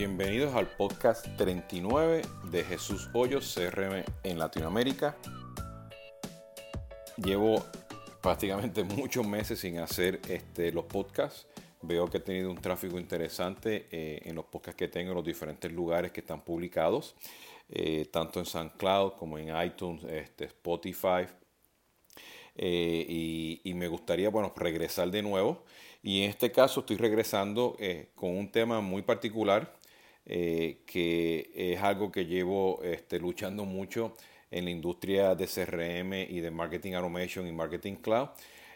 Bienvenidos al podcast 39 de Jesús Hoyos CRM en Latinoamérica. Llevo prácticamente muchos meses sin hacer este, los podcasts. Veo que he tenido un tráfico interesante eh, en los podcasts que tengo en los diferentes lugares que están publicados, eh, tanto en SoundCloud como en iTunes, este, Spotify. Eh, y, me gustaría bueno, regresar de nuevo. Y en este caso estoy regresando con un tema muy particular que es algo que llevo este, luchando mucho en la industria de CRM y de Marketing Automation y Marketing Cloud.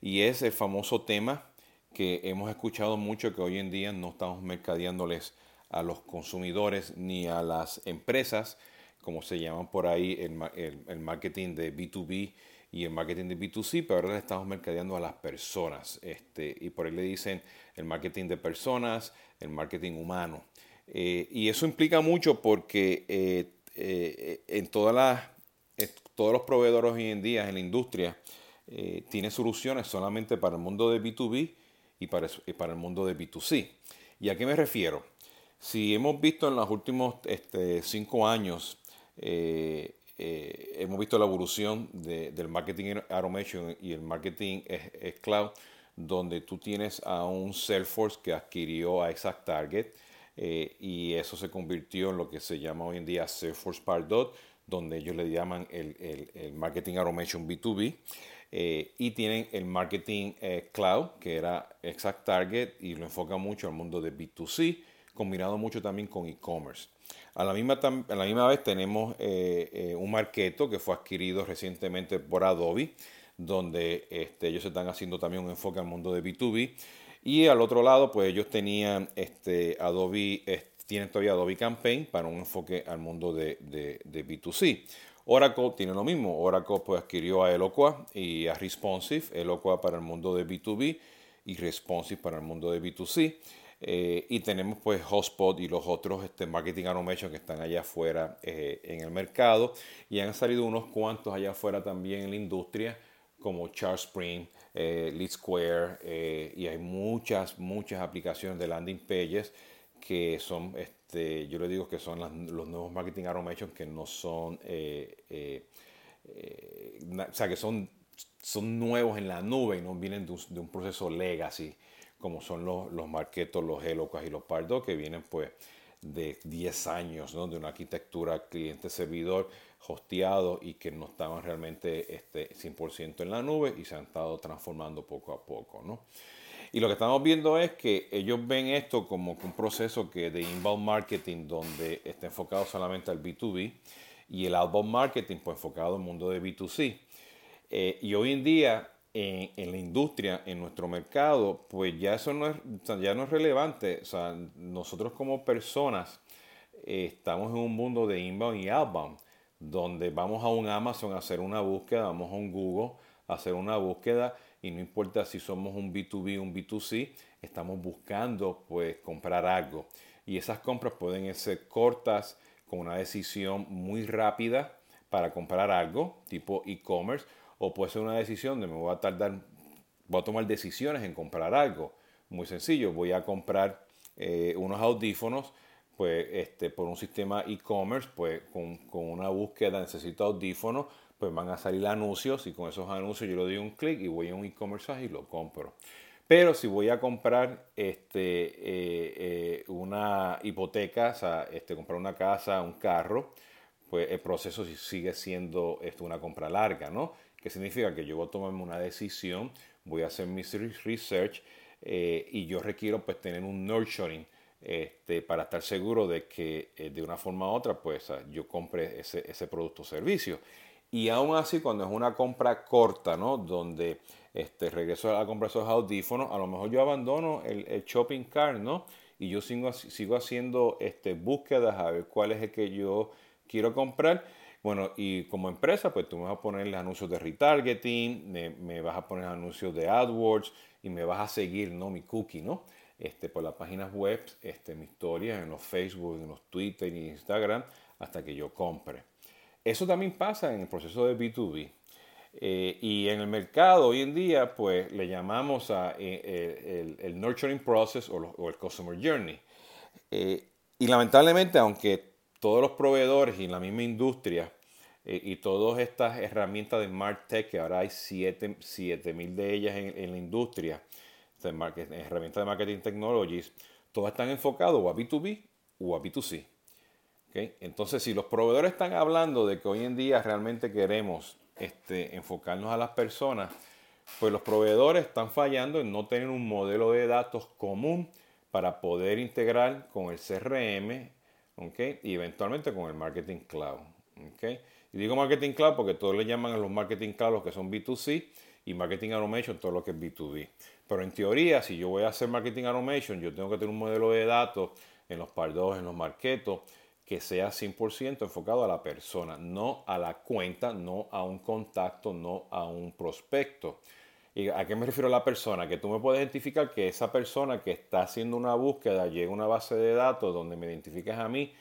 Y es el famoso tema que hemos escuchado mucho que hoy en día no estamos mercadeándoles a los consumidores ni a las empresas, como se llaman por ahí el, el, marketing de B2B y el marketing de B2C, pero ahora le estamos mercadeando a las personas. Este, y por ahí le dicen el marketing de personas, el marketing humano. Eh, y eso implica mucho porque eh, eh, en todas las todos los proveedores hoy en día en la industria tienen soluciones solamente para el mundo de B2B y para, para el mundo de B2C. ¿Y a qué me refiero? Si hemos visto en los últimos este, cinco años, hemos visto la evolución del marketing automation y el marketing cloud, donde tú tienes a un Salesforce que adquirió a Exact Target y eso se convirtió en lo que se llama hoy en día Salesforce Pardot, donde ellos le llaman el, el, Marketing Automation B2B. Eh, y tienen el Marketing eh, Cloud, que era Exact Target, y lo enfoca mucho al mundo de B2C, combinado mucho también con e-commerce. A a la misma vez tenemos eh, un Marketo que fue adquirido recientemente por Adobe, donde este, ellos están haciendo también un enfoque al mundo de B2B. Y al otro lado, pues ellos tenían este, Adobe tienen todavía Adobe Campaign para un enfoque al mundo de, B2C. Oracle tiene lo mismo. Oracle pues adquirió a Eloqua y a Responsive. Eloqua para el mundo de B2B y Responsive para el mundo de B2C. Eh, y tenemos pues Hotspot y los otros este, marketing automation que están allá afuera eh, en el mercado. Y han salido unos cuantos allá afuera también en la industria como ChartSpring, eh, Lead Square y hay muchas, muchas aplicaciones de landing pages que son, este, yo le digo que son los nuevos marketing automation que no son, eh, eh, eh, o sea, que son, son nuevos en la nube y no vienen de un, proceso legacy, como son los, los marketos, los Helocas y los Pardo, que vienen pues de 10 años, ¿no? de una arquitectura cliente-servidor hosteado y que no estaban realmente este, 100% en la nube y se han estado transformando poco a poco. ¿no? Y lo que estamos viendo es que ellos ven esto como un proceso que de inbound marketing donde está enfocado solamente al B2B y el outbound marketing pues enfocado al mundo de B2C. Eh, y hoy en día en, en, la industria, en nuestro mercado, pues ya eso no es, ya no es relevante. O sea, nosotros como personas eh, estamos en un mundo de inbound y outbound, donde vamos a un Amazon a hacer una búsqueda, vamos a un Google a hacer una búsqueda y no importa si somos un B2B o un B2C, estamos buscando pues comprar algo. Y esas compras pueden ser cortas con una decisión muy rápida para comprar algo, tipo e-commerce, o puede ser una decisión de me voy a tardar, voy a tomar decisiones en comprar algo. Muy sencillo, voy a comprar eh, unos audífonos, pues este, por un sistema e-commerce, pues con, con, una búsqueda necesito audífonos, pues van a salir anuncios y con esos anuncios yo le doy un clic y voy a un e-commerce y lo compro. Pero si voy a comprar este, eh, eh, una hipoteca, o sea, este, comprar una casa, un carro, pues el proceso sigue siendo esto, una compra larga, ¿no? Que significa que yo voy a tomarme una decisión, voy a hacer mi research eh, y yo requiero pues tener un nurturing este, para estar seguro de que de una forma u otra pues yo compre ese, producto o servicio. Y aún así, cuando es una compra corta, ¿no? Donde este, regreso a comprar esos audífonos, a lo mejor yo abandono el, shopping cart, ¿no? Y yo sigo, sigo haciendo este, búsquedas a ver cuál es el que yo quiero comprar. Bueno, y como empresa, pues tú me vas a poner anuncios de retargeting, me, vas a poner anuncios de AdWords y me vas a seguir, ¿no? Mi cookie, ¿no? Este, por las páginas web, este, mi historia en los Facebook, en los Twitter y Instagram, hasta que yo compre. Eso también pasa en el proceso de B2B. Eh, y en el mercado hoy en día, pues le llamamos a, eh, el, nurturing process o, el customer journey. Eh, y lamentablemente, aunque todos los proveedores y la misma industria eh, y todas estas herramientas de MarTech, que ahora hay 7000 de ellas en, la industria, herramientas de marketing technologies, todas están enfocadas o a B2B o a B2C. Entonces, si los proveedores están hablando de que hoy en día realmente queremos este, enfocarnos a las personas, pues los proveedores están fallando en no tener un modelo de datos común para poder integrar con el CRM y eventualmente con el Marketing Cloud. Y digo Marketing Cloud porque todos le llaman a los Marketing Cloud los que son B2C y Marketing Automation todo lo que es B2B. Pero en teoría, si yo voy a hacer Marketing Automation, yo tengo que tener un modelo de datos en los pardos, en los marketos, que sea 100% enfocado a la persona, no a la cuenta, no a un contacto, no a un prospecto. ¿Y a qué me refiero a la persona? Que tú me puedes identificar que esa persona que está haciendo una búsqueda llega a una base de datos donde me identificas a mí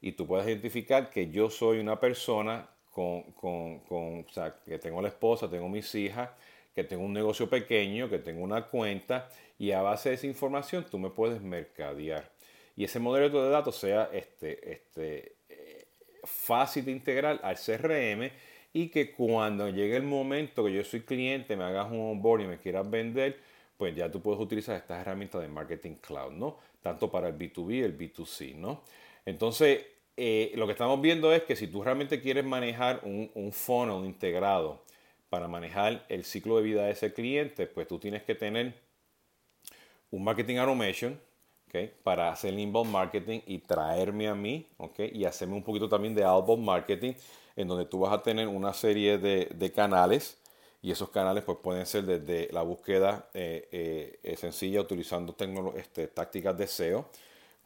y tú puedes identificar que yo soy una persona con, con, con o sea, que tengo la esposa, tengo mis hijas, que tengo un negocio pequeño, que tengo una cuenta y a base de esa información tú me puedes mercadear y ese modelo de datos sea este, este, eh, fácil de integrar al CRM y que cuando llegue el momento que yo soy cliente, me hagas un onboarding y me quieras vender, pues ya tú puedes utilizar estas herramientas de marketing cloud, ¿no? Tanto para el B2B y el B2C, ¿no? Entonces, eh, lo que estamos viendo es que si tú realmente quieres manejar un, un funnel integrado para manejar el ciclo de vida de ese cliente, pues tú tienes que tener un marketing automation, para hacer inbound marketing y traerme a mí y hacerme un poquito también de outbound marketing en donde tú vas a tener una serie de, canales y esos canales pues pueden ser desde la búsqueda eh, eh, sencilla utilizando este, tácticas de SEO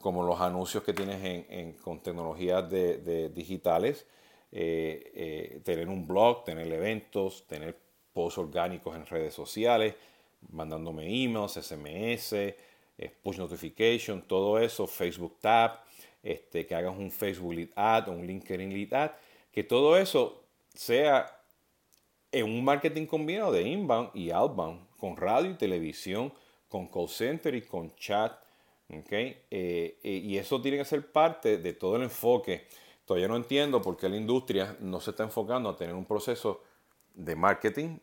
como los anuncios que tienes en, con tecnologías de, digitales, eh, tener un blog, tener eventos, tener posts orgánicos en redes sociales, mandándome emails, SMS, push notification, todo eso, Facebook Tab, este, que hagas un Facebook Lead Ad, un LinkedIn Lead Ad, que todo eso sea en un marketing combinado de inbound y outbound, con radio y televisión, con call center y con chat. ¿okay? Eh, eh, y eso tiene que ser parte de todo el enfoque. Todavía no entiendo por qué la industria no se está enfocando a tener un proceso de marketing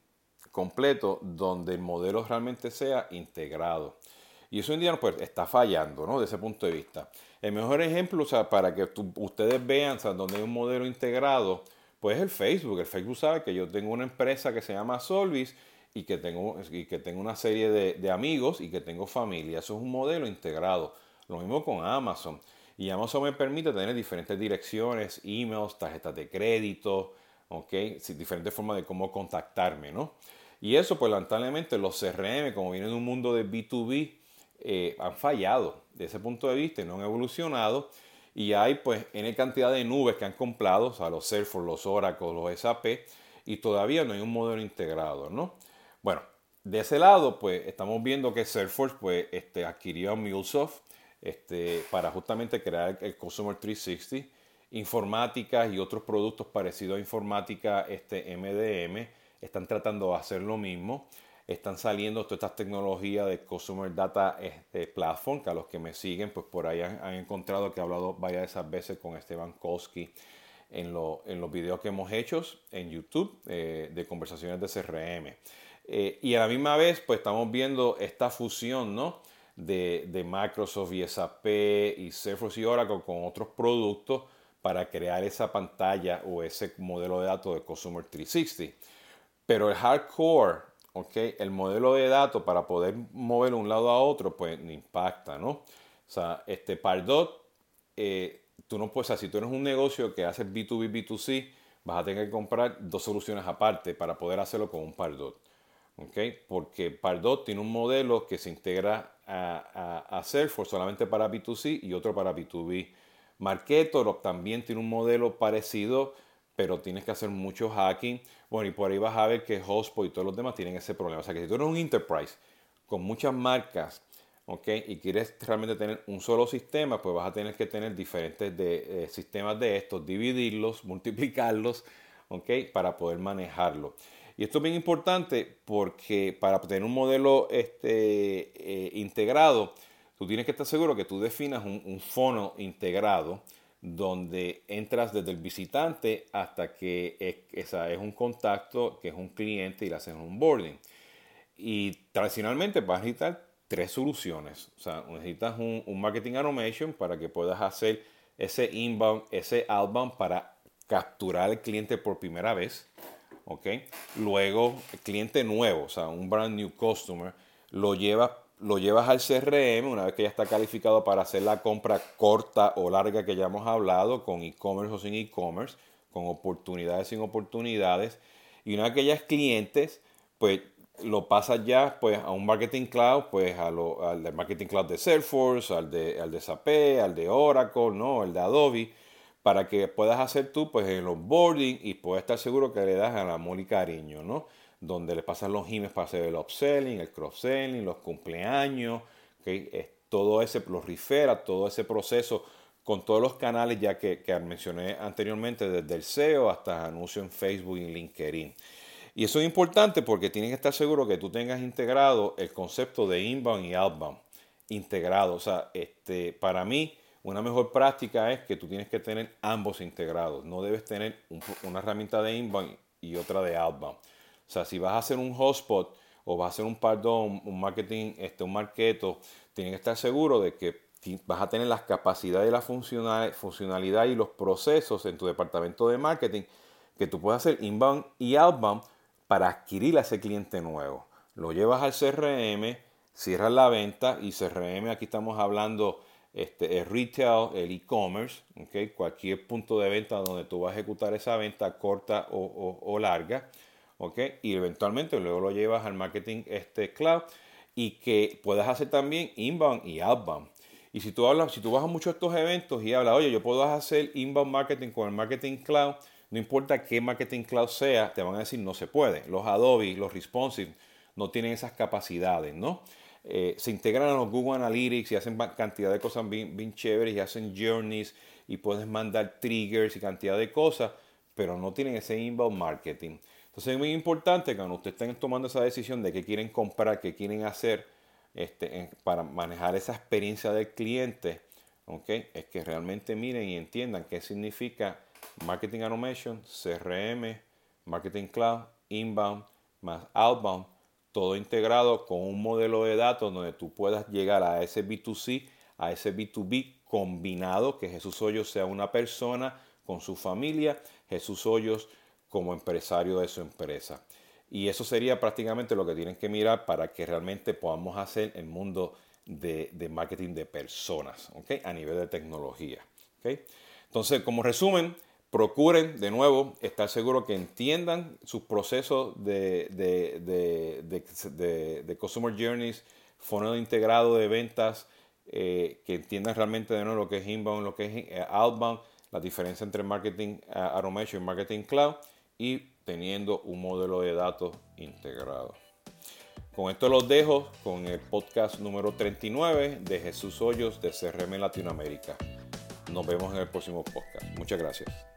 completo donde el modelo realmente sea integrado. Y eso en día pues, está fallando, ¿no? De ese punto de vista. El mejor ejemplo, o sea, para que ustedes vean, o sea, donde hay un modelo integrado, pues es el Facebook. El Facebook sabe que yo tengo una empresa que se llama Solvis y que tengo, y que tengo una serie de, de amigos y que tengo familia. Eso es un modelo integrado. Lo mismo con Amazon. Y Amazon me permite tener diferentes direcciones, emails, tarjetas de crédito, ¿ok? diferentes formas de cómo contactarme, ¿no? Y eso, pues lamentablemente, los CRM, como vienen de un mundo de B2B, eh, han fallado de ese punto de vista, no han evolucionado y hay pues N cantidad de nubes que han comprado, o sea, los Salesforce, los Oracle, los SAP, y todavía no hay un modelo integrado, ¿no? Bueno, de ese lado, pues estamos viendo que Salesforce pues, este, adquirió a MuleSoft este, para justamente crear el Customer 360, informática y otros productos parecidos a informática este, MDM están tratando de hacer lo mismo están saliendo todas estas tecnologías de Customer Data este, Platform, que a los que me siguen, pues por ahí han, encontrado que he hablado varias de esas veces con Esteban Koski en, en los videos que hemos hecho en YouTube eh, de conversaciones de CRM. Eh, y a la misma vez, pues estamos viendo esta fusión, ¿no? De, de Microsoft y SAP y Salesforce y Oracle con otros productos para crear esa pantalla o ese modelo de datos de Customer 360. Pero el hardcore ¿okay? el modelo de datos para poder moverlo de un lado a otro, pues impacta, ¿no? O sea, este Pardot, eh, tú no puedes, o si tú eres un negocio que hace B2B, B2C, vas a tener que comprar dos soluciones aparte para poder hacerlo con un Pardot. ¿Okay? Porque Pardot tiene un modelo que se integra a, a, Salesforce solamente para B2C y otro para B2B. Marketo también tiene un modelo parecido pero tienes que hacer mucho hacking. Bueno, y por ahí vas a ver que Hotspot y todos los demás tienen ese problema. O sea que si tú eres un enterprise con muchas marcas, ¿ok? Y quieres realmente tener un solo sistema, pues vas a tener que tener diferentes de, eh, sistemas de estos, dividirlos, multiplicarlos, ¿ok? Para poder manejarlo. Y esto es bien importante porque para tener un modelo este, eh, integrado, tú tienes que estar seguro que tú definas un, un fono integrado donde entras desde el visitante hasta que es, esa es un contacto, que es un cliente y le haces un boarding. Y tradicionalmente vas a necesitar tres soluciones. O sea, necesitas un, un, marketing automation para que puedas hacer ese inbound, ese outbound para capturar al cliente por primera vez. ¿Ok? Luego, cliente nuevo, o sea, un brand new customer, lo llevas lo llevas al CRM una vez que ya está calificado para hacer la compra corta o larga que ya hemos hablado, con e-commerce o sin e-commerce, con oportunidades sin oportunidades. Y una vez que ya es clientes, pues lo pasas ya pues, a un marketing cloud, pues al marketing cloud de Salesforce, al de, al de SAP, al de Oracle, ¿no? el de Adobe, para que puedas hacer tú pues el onboarding y puedas estar seguro que le das al amor y cariño, ¿no? donde le pasan los emails para hacer el upselling, el cross-selling, los cumpleaños, es todo ese, los todo ese proceso con todos los canales ya que, que, mencioné anteriormente, desde el SEO hasta anuncios en Facebook y LinkedIn. Y eso es importante porque tienes que estar seguro que tú tengas integrado el concepto de inbound y outbound integrado. O sea, este, para mí, una mejor práctica es que tú tienes que tener ambos integrados. No debes tener una herramienta de inbound y otra de outbound. O sea, si vas a hacer un hotspot o vas a hacer un pardon, un marketing, este, un marketo, tienes que estar seguro de que vas a tener las capacidades y la funcionalidad y los procesos en tu departamento de marketing que tú puedes hacer inbound y outbound para adquirir a ese cliente nuevo. Lo llevas al CRM, cierras la venta y CRM, aquí estamos hablando este, el retail, el e-commerce, ¿okay? cualquier punto de venta donde tú vas a ejecutar esa venta corta o, o larga y eventualmente luego lo llevas al marketing este cloud y que puedas hacer también inbound y outbound. Y si tú hablas, si tú vas a muchos de estos eventos y hablas, oye, yo puedo hacer inbound marketing con el marketing cloud, no importa qué marketing cloud sea, te van a decir no se puede. Los Adobe, los responsive no tienen esas capacidades, ¿no? Eh, se integran a los Google Analytics y hacen cantidad de cosas bien, bien chéveres y hacen journeys y puedes mandar triggers y cantidad de cosas, pero no tienen ese inbound marketing. Entonces es muy importante cuando ustedes estén tomando esa decisión de qué quieren comprar, qué quieren hacer este, para manejar esa experiencia del cliente, ¿okay? es que realmente miren y entiendan qué significa Marketing Automation, CRM, Marketing Cloud, Inbound, más Outbound, todo integrado con un modelo de datos donde tú puedas llegar a ese B2C, a ese B2B combinado, que Jesús Hoyos sea una persona con su familia, Jesús Hoyos como empresario de su empresa. Y eso sería prácticamente lo que tienen que mirar para que realmente podamos hacer el mundo de, marketing de personas, ¿okay? a nivel de tecnología. Entonces, como resumen, procuren de nuevo estar seguros que entiendan sus procesos de, de, de Customer Journeys, funnel integrado de ventas, eh, que entiendan realmente de nuevo lo que es inbound, lo que es eh, outbound, la diferencia entre marketing uh, y marketing cloud y teniendo un modelo de datos integrado. Con esto los dejo con el podcast número 39 de Jesús Hoyos de CRM Latinoamérica. Nos vemos en el próximo podcast. Muchas gracias.